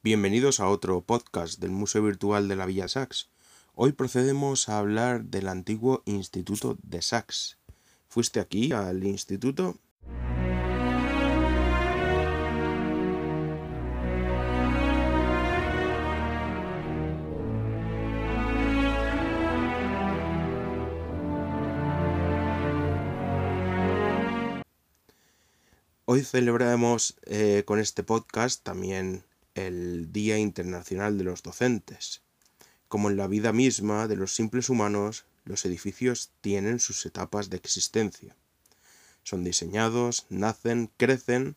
Bienvenidos a otro podcast del Museo Virtual de la Villa Sax. Hoy procedemos a hablar del antiguo Instituto de Sax. ¿Fuiste aquí al instituto? Hoy celebramos eh, con este podcast también el Día Internacional de los Docentes. Como en la vida misma de los simples humanos, los edificios tienen sus etapas de existencia. Son diseñados, nacen, crecen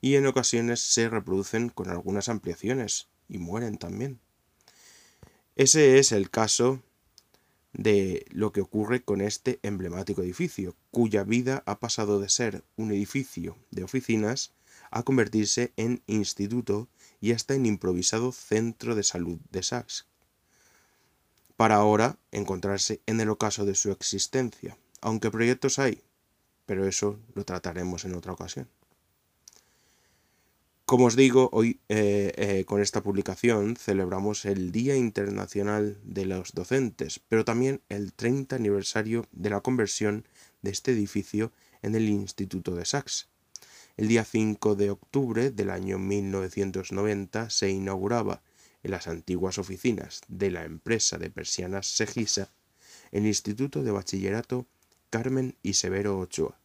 y en ocasiones se reproducen con algunas ampliaciones y mueren también. Ese es el caso de lo que ocurre con este emblemático edificio, cuya vida ha pasado de ser un edificio de oficinas a convertirse en instituto y hasta en improvisado centro de salud de Sachs, para ahora encontrarse en el ocaso de su existencia, aunque proyectos hay, pero eso lo trataremos en otra ocasión. Como os digo, hoy eh, eh, con esta publicación celebramos el Día Internacional de los Docentes, pero también el 30 aniversario de la conversión de este edificio en el Instituto de Sax. El día 5 de octubre del año 1990 se inauguraba en las antiguas oficinas de la empresa de persianas Segisa el Instituto de Bachillerato Carmen y Severo Ochoa,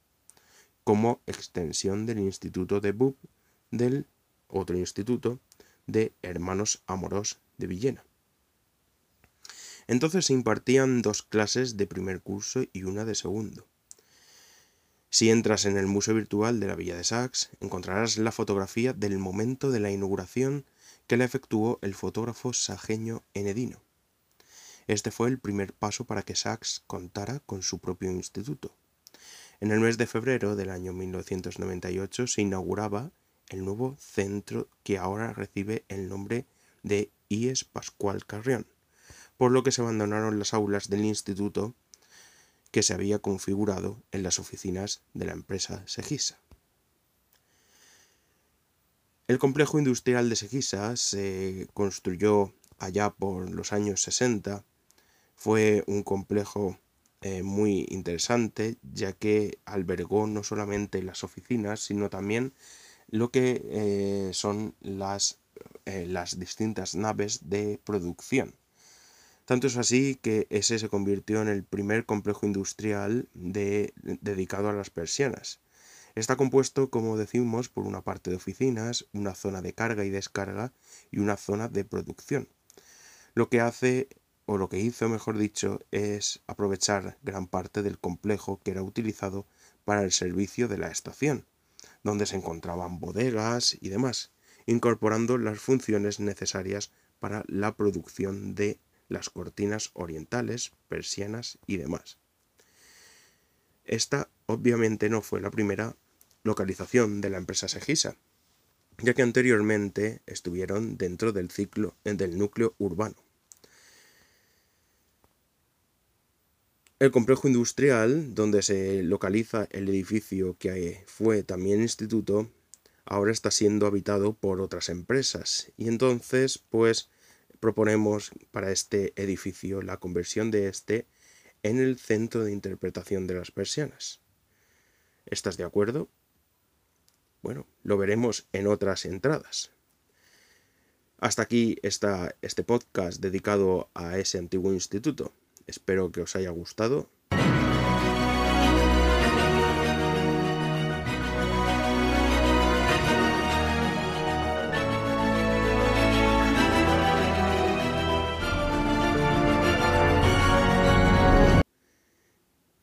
como extensión del Instituto de BUP del otro instituto de Hermanos Amoros de Villena. Entonces se impartían dos clases de primer curso y una de segundo. Si entras en el Museo Virtual de la Villa de Sax, encontrarás la fotografía del momento de la inauguración que la efectuó el fotógrafo sajeño Enedino. Este fue el primer paso para que Sachs contara con su propio instituto. En el mes de febrero del año 1998 se inauguraba el nuevo centro que ahora recibe el nombre de IES Pascual Carrión, por lo que se abandonaron las aulas del instituto que se había configurado en las oficinas de la empresa Segisa. El complejo industrial de Segisa se construyó allá por los años 60. Fue un complejo eh, muy interesante ya que albergó no solamente las oficinas, sino también lo que eh, son las, eh, las distintas naves de producción. Tanto es así que ese se convirtió en el primer complejo industrial de, dedicado a las persianas. Está compuesto, como decimos, por una parte de oficinas, una zona de carga y descarga y una zona de producción. Lo que hace, o lo que hizo, mejor dicho, es aprovechar gran parte del complejo que era utilizado para el servicio de la estación donde se encontraban bodegas y demás, incorporando las funciones necesarias para la producción de las cortinas orientales, persianas y demás. Esta obviamente no fue la primera localización de la empresa Segisa, ya que anteriormente estuvieron dentro del ciclo del núcleo urbano. El complejo industrial, donde se localiza el edificio que fue también instituto, ahora está siendo habitado por otras empresas. Y entonces, pues, proponemos para este edificio la conversión de este en el centro de interpretación de las persianas. ¿Estás de acuerdo? Bueno, lo veremos en otras entradas. Hasta aquí está este podcast dedicado a ese antiguo instituto. Espero que os haya gustado.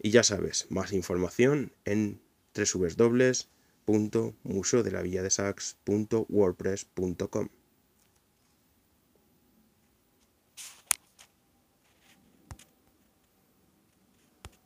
Y ya sabes, más información en www.museodelavilladesax.wordpress.com.